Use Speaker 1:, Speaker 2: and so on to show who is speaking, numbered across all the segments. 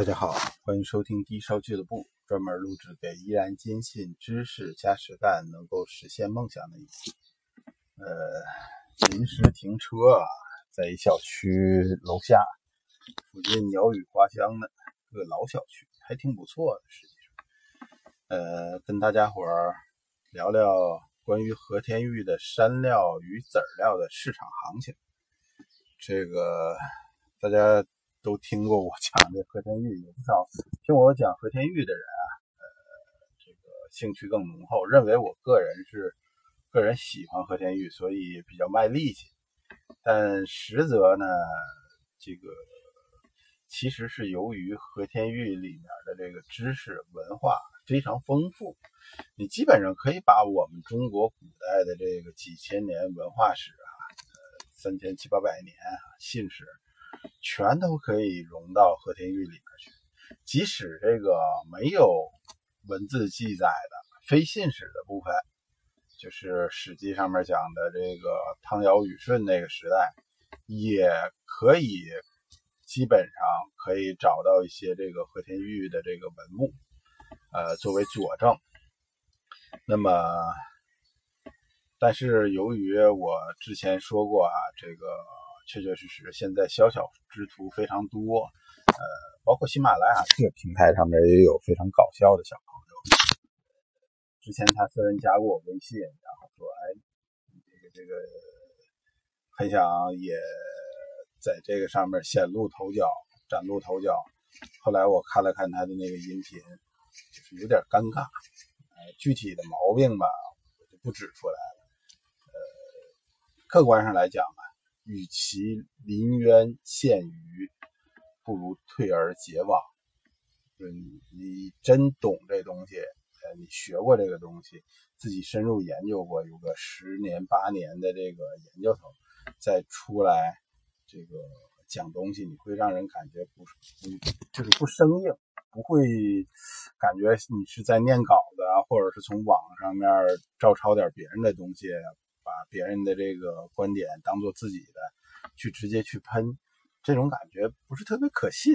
Speaker 1: 大家好，欢迎收听低烧俱乐部，专门录制给依然坚信知识加实干能够实现梦想的你。呃，临时停车啊，在一小区楼下，附近鸟语花香的个老小区，还挺不错的。实际上，呃，跟大家伙儿聊聊关于和田玉的山料与籽料的市场行情。这个大家。都听过我讲这和田玉，有不少听我讲和田玉的人啊，呃，这个兴趣更浓厚，认为我个人是个人喜欢和田玉，所以比较卖力气。但实则呢，这个其实是由于和田玉里面的这个知识文化非常丰富，你基本上可以把我们中国古代的这个几千年文化史啊，呃，三千七八百年信史。全都可以融到和田玉里面去，即使这个没有文字记载的非信史的部分，就是《史记》上面讲的这个汤尧禹舜那个时代，也可以基本上可以找到一些这个和田玉的这个文物，呃，作为佐证。那么，但是由于我之前说过啊，这个。确确实实，现在小小之徒非常多，呃，包括喜马拉雅这个平台上面也有非常搞笑的小朋友。之前他虽然加过我微信，然后说，哎，这个这个很想也在这个上面显露头角、崭露头角。后来我看了看他的那个音频，就是有点尴尬。呃，具体的毛病吧，我就不指出来了。呃，客观上来讲。与其临渊羡鱼，不如退而结网。就你，真懂这东西，呃，你学过这个东西，自己深入研究过，有个十年八年的这个研究头，再出来这个讲东西，你会让人感觉不，不就是不生硬，不会感觉你是在念稿子啊，或者是从网上面照抄点别人的东西。把别人的这个观点当做自己的，去直接去喷，这种感觉不是特别可信。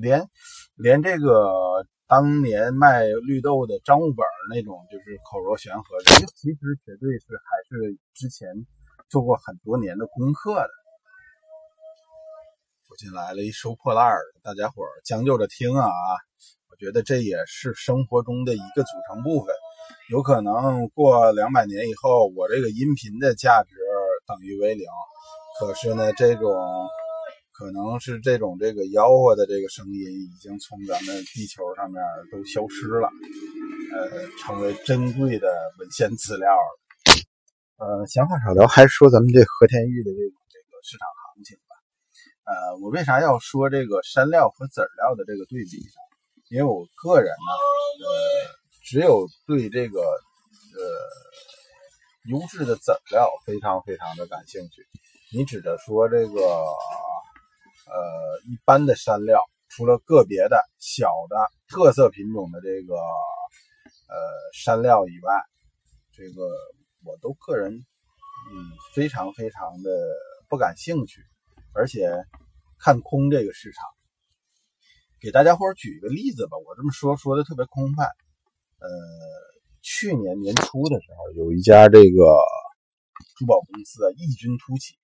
Speaker 1: 连连这个当年卖绿豆的张悟本那种，就是口若悬河，人家其实绝对是还是之前做过很多年的功课的。附近来了一收破烂的，大家伙将就着听啊！我觉得这也是生活中的一个组成部分。有可能过两百年以后，我这个音频的价值等于为零。可是呢，这种可能是这种这个吆喝的这个声音，已经从咱们地球上面都消失了，呃，成为珍贵的文献资料了。呃，闲话少聊，还是说咱们这和田玉的这种这个市场行情吧。呃，我为啥要说这个山料和籽料的这个对比呢？因为我个人呢，呃。只有对这个呃优质的籽料非常非常的感兴趣。你指的说这个呃一般的山料，除了个别的小的特色品种的这个呃山料以外，这个我都个人嗯非常非常的不感兴趣，而且看空这个市场。给大家伙举一个例子吧，我这么说说的特别空泛。呃，去年年初的时候，有一家这个珠宝公司啊异军突起，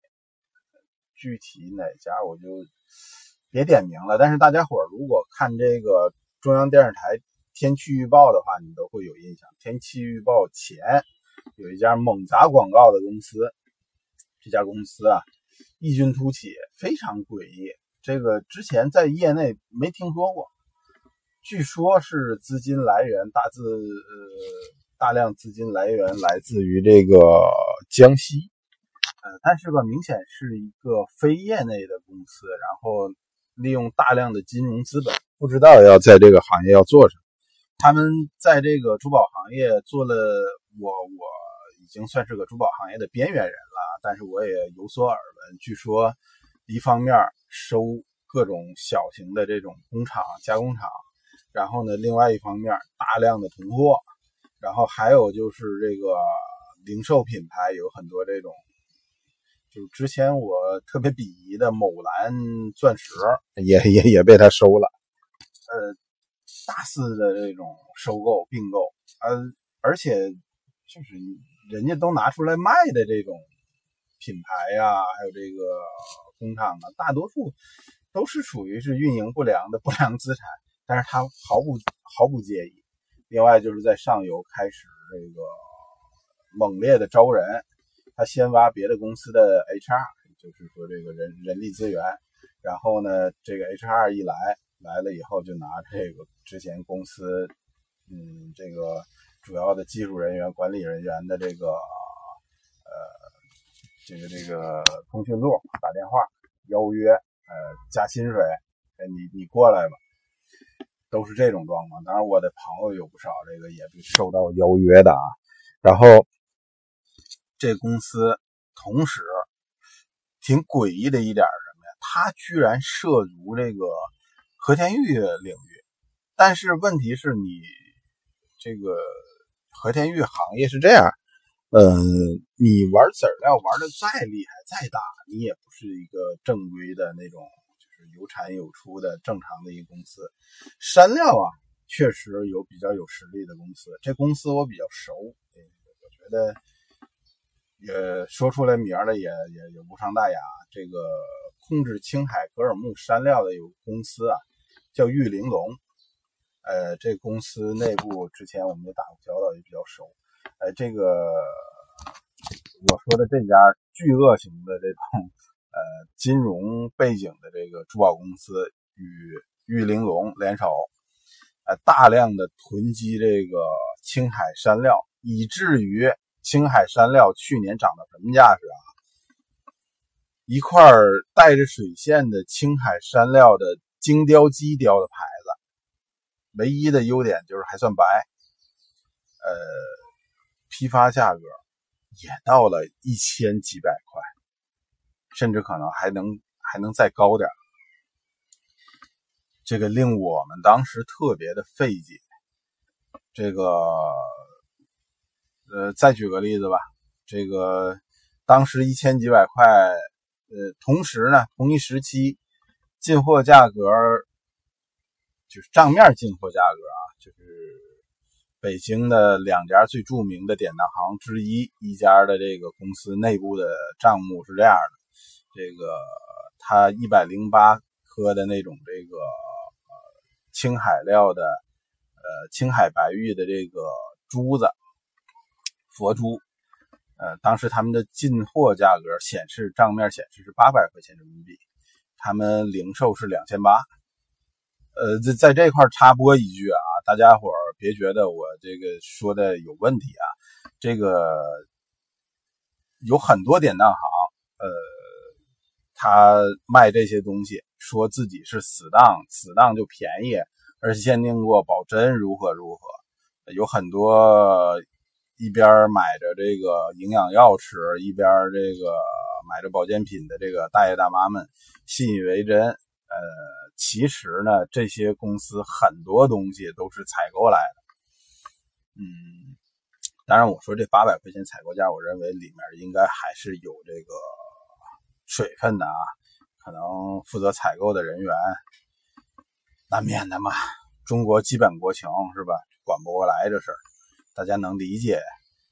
Speaker 1: 具体哪家我就别点名了。但是大家伙如果看这个中央电视台天气预报的话，你都会有印象。天气预报前有一家猛砸广告的公司，这家公司啊异军突起，非常诡异，这个之前在业内没听说过。据说是资金来源大自呃大量资金来源来自于这个江西，但是吧，明显是一个非业内的公司，然后利用大量的金融资本，不知道要在这个行业要做什么。他们在这个珠宝行业做了，我我已经算是个珠宝行业的边缘人了，但是我也有所耳闻。据说一方面收各种小型的这种工厂加工厂。然后呢，另外一方面，大量的囤货，然后还有就是这个零售品牌有很多这种，就之前我特别鄙夷的某蓝钻石也也也被他收了，呃大肆的这种收购并购，呃，而且就是人家都拿出来卖的这种品牌呀，还有这个工厂啊，大多数都是属于是运营不良的不良资产，但是他毫不毫不介意。另外就是在上游开始这个猛烈的招人，他先挖别的公司的 HR，就是说这个人人力资源，然后呢，这个 HR 一来来了以后，就拿这个之前公司嗯这个主要的技术人员、管理人员的这个呃这个这个通讯录打电话邀约，呃加薪水，哎你你过来吧。都是这种状况，当然我的朋友有不少，这个也是受到邀约的啊。然后这公司同时挺诡异的一点是什么呀？它居然涉足这个和田玉领域，但是问题是你这个和田玉行业是这样，嗯，你玩籽料玩的再厉害再大，你也不是一个正规的那种。就是有产有出的正常的一个公司，山料啊，确实有比较有实力的公司。这公司我比较熟，我觉得也说出来名了，也也也无伤大雅。这个控制青海格尔木山料的有公司啊，叫玉玲珑。呃，这公司内部之前我们也打过交道，也比较熟。呃，这个我说的这家巨鳄型的这种。呃，金融背景的这个珠宝公司与玉玲珑联手，呃，大量的囤积这个青海山料，以至于青海山料去年涨到什么价值啊？一块带着水线的青海山料的精雕机雕的牌子，唯一的优点就是还算白，呃，批发价格也到了一千几百块。甚至可能还能还能再高点这个令我们当时特别的费解。这个，呃，再举个例子吧，这个当时一千几百块，呃，同时呢，同一时期进货价格，就是账面进货价格啊，就是北京的两家最著名的典当行之一一家的这个公司内部的账目是这样的。这个它一百零八颗的那种这个青海料的呃青海白玉的这个珠子佛珠，呃当时他们的进货价格显示账面显示是八百块钱人民币，他们零售是两千八。呃在在这块插播一句啊，大家伙儿别觉得我这个说的有问题啊，这个有很多典当行呃。他卖这些东西，说自己是死当，死当就便宜，而且鉴定过保真，如何如何。有很多一边买着这个营养药吃，一边这个买着保健品的这个大爷大妈们信以为真。呃，其实呢，这些公司很多东西都是采购来的。嗯，当然我说这八百块钱采购价，我认为里面应该还是有这个。水分的啊，可能负责采购的人员难免的嘛。中国基本国情是吧？管不过来这事儿，大家能理解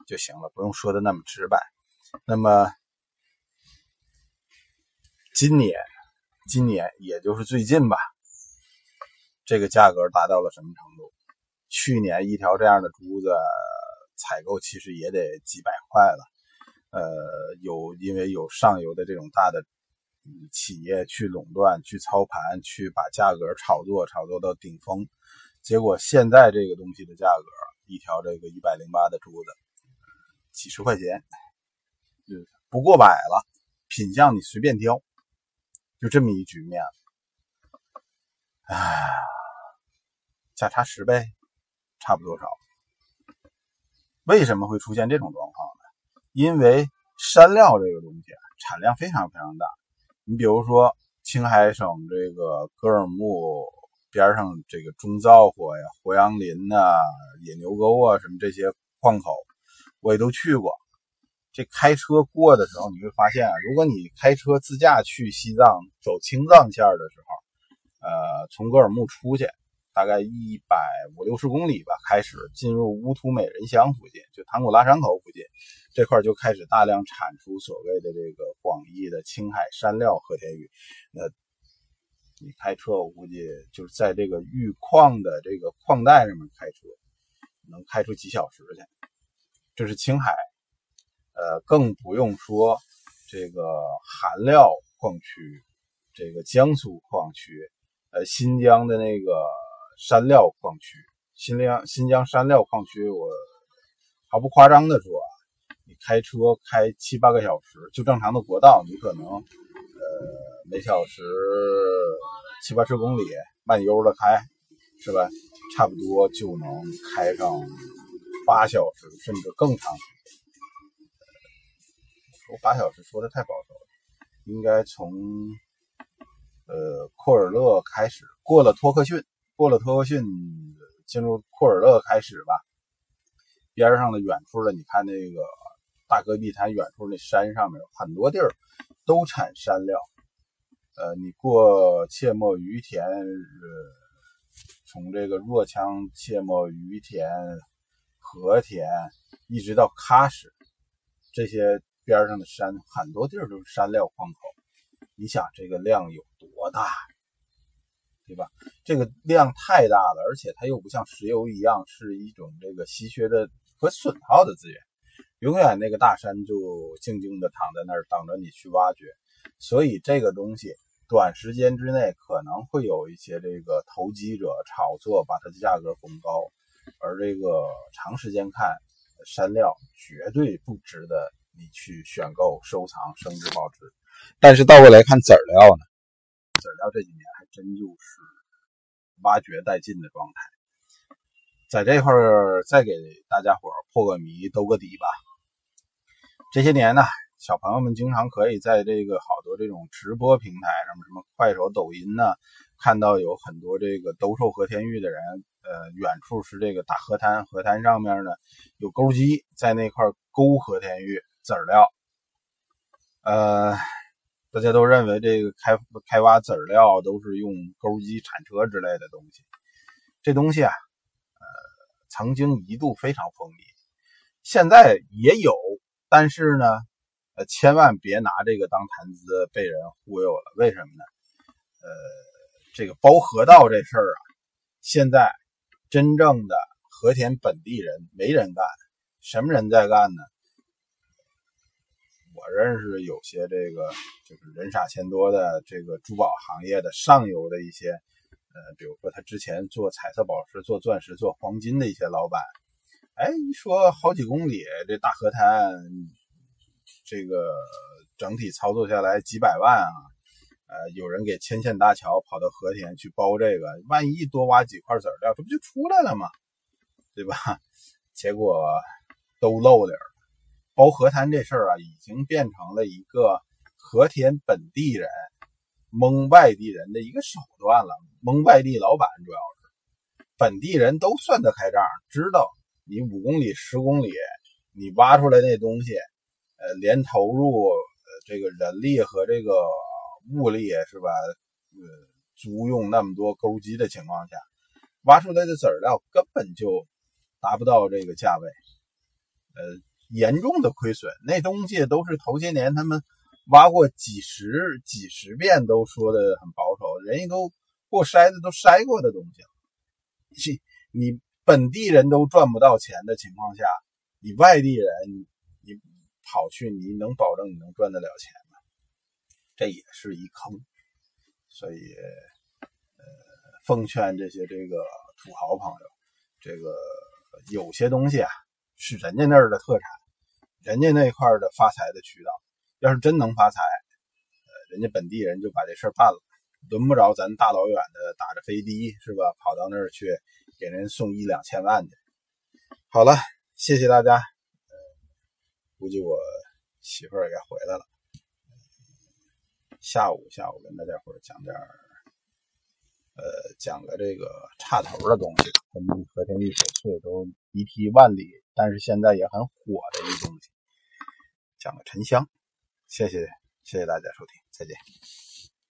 Speaker 1: 就行了，不用说的那么直白。那么今年，今年也就是最近吧，这个价格达到了什么程度？去年一条这样的珠子采购其实也得几百块了。呃，有因为有上游的这种大的企业去垄断、去操盘、去把价格炒作、炒作到顶峰，结果现在这个东西的价格，一条这个一百零八的珠子，几十块钱，就不过百了，品相你随便挑，就这么一局面，唉，价差十倍，差不多少？为什么会出现这种状况呢？因为山料这个东西产量非常非常大，你比如说青海省这个格尔木边上这个中造火呀、胡杨林呐、野牛沟啊什么这些矿口，我也都去过。这开车过的时候，你会发现啊，如果你开车自驾去西藏走青藏线的时候，呃，从格尔木出去，大概一百五六十公里吧，开始进入乌图美人乡附近，就唐古拉山口附近这块就开始大量产出所谓的这个广义的青海山料和田玉。那你开车，我估计就是在这个玉矿的这个矿带上面开车，能开出几小时去。这是青海，呃，更不用说这个韩料矿区，这个江苏矿区，呃，新疆的那个。山料矿区，新疆新疆山料矿区，我毫不夸张的说啊，你开车开七八个小时，就正常的国道，你可能呃每小时七八十公里，慢悠的开，是吧？差不多就能开上八小时，甚至更长。说八小时说的太保守了，应该从呃库尔勒开始，过了托克逊。过了托克逊，进入库尔勒开始吧。边上的远处的，你看那个大戈壁滩，远处那山上面很多地儿都产山料。呃，你过切莫于田，呃从这个若羌切莫于田、和田，一直到喀什，这些边上的山，很多地儿都是山料矿口。你想这个量有多大？对吧？这个量太大了，而且它又不像石油一样是一种这个稀缺的和损耗的资源，永远那个大山就静静的躺在那儿等着你去挖掘。所以这个东西短时间之内可能会有一些这个投机者炒作，把它的价格拱高，而这个长时间看，山料绝对不值得你去选购、收藏、升值保值。但是倒过来看籽料呢？籽料这几年还真就是挖掘殆尽的状态，在这块儿再给大家伙破个谜、兜个底吧。这些年呢，小朋友们经常可以在这个好多这种直播平台上面，什么快手、抖音呢，看到有很多这个兜售和田玉的人。呃，远处是这个大河滩，河滩上面呢有钩机在那块钩和田玉籽料，呃。大家都认为这个开开挖籽料都是用钩机铲车之类的东西，这东西啊，呃，曾经一度非常风靡，现在也有，但是呢，呃，千万别拿这个当谈资被人忽悠了。为什么呢？呃，这个包河道这事儿啊，现在真正的和田本地人没人干，什么人在干呢？我认识有些这个就是人傻钱多的这个珠宝行业的上游的一些，呃，比如说他之前做彩色宝石、做钻石、做黄金的一些老板，哎，一说好几公里这大河滩，这个整体操作下来几百万啊，呃，有人给牵线搭桥跑到和田去包这个，万一多挖几块籽料，这不就出来了吗？对吧？结果都漏点儿。包河滩这事儿啊，已经变成了一个和田本地人蒙外地人的一个手段了。蒙外地老板主要是本地人都算得开账，知道你五公里、十公里，你挖出来那东西，呃，连投入呃这个人力和这个物力是吧？呃，租用那么多钩机的情况下，挖出来的籽料根本就达不到这个价位，呃。严重的亏损，那东西都是头些年他们挖过几十几十遍，都说的很保守，人家都过筛子都筛过的东西。你你本地人都赚不到钱的情况下，你外地人跑去，你能保证你能赚得了钱吗？这也是一坑。所以，呃，奉劝这些这个土豪朋友，这个有些东西啊。是人家那儿的特产，人家那块的发财的渠道。要是真能发财，呃，人家本地人就把这事办了，轮不着咱大老远的打着飞的，是吧？跑到那儿去给人送一两千万去。好了，谢谢大家。估计我媳妇儿也该回来了。下午下午跟大家伙讲点儿，呃，讲个这个差头的东西，跟和田玉翡翠都一提万里。但是现在也很火的一个东西，讲个沉香，谢谢谢谢大家收听，再见。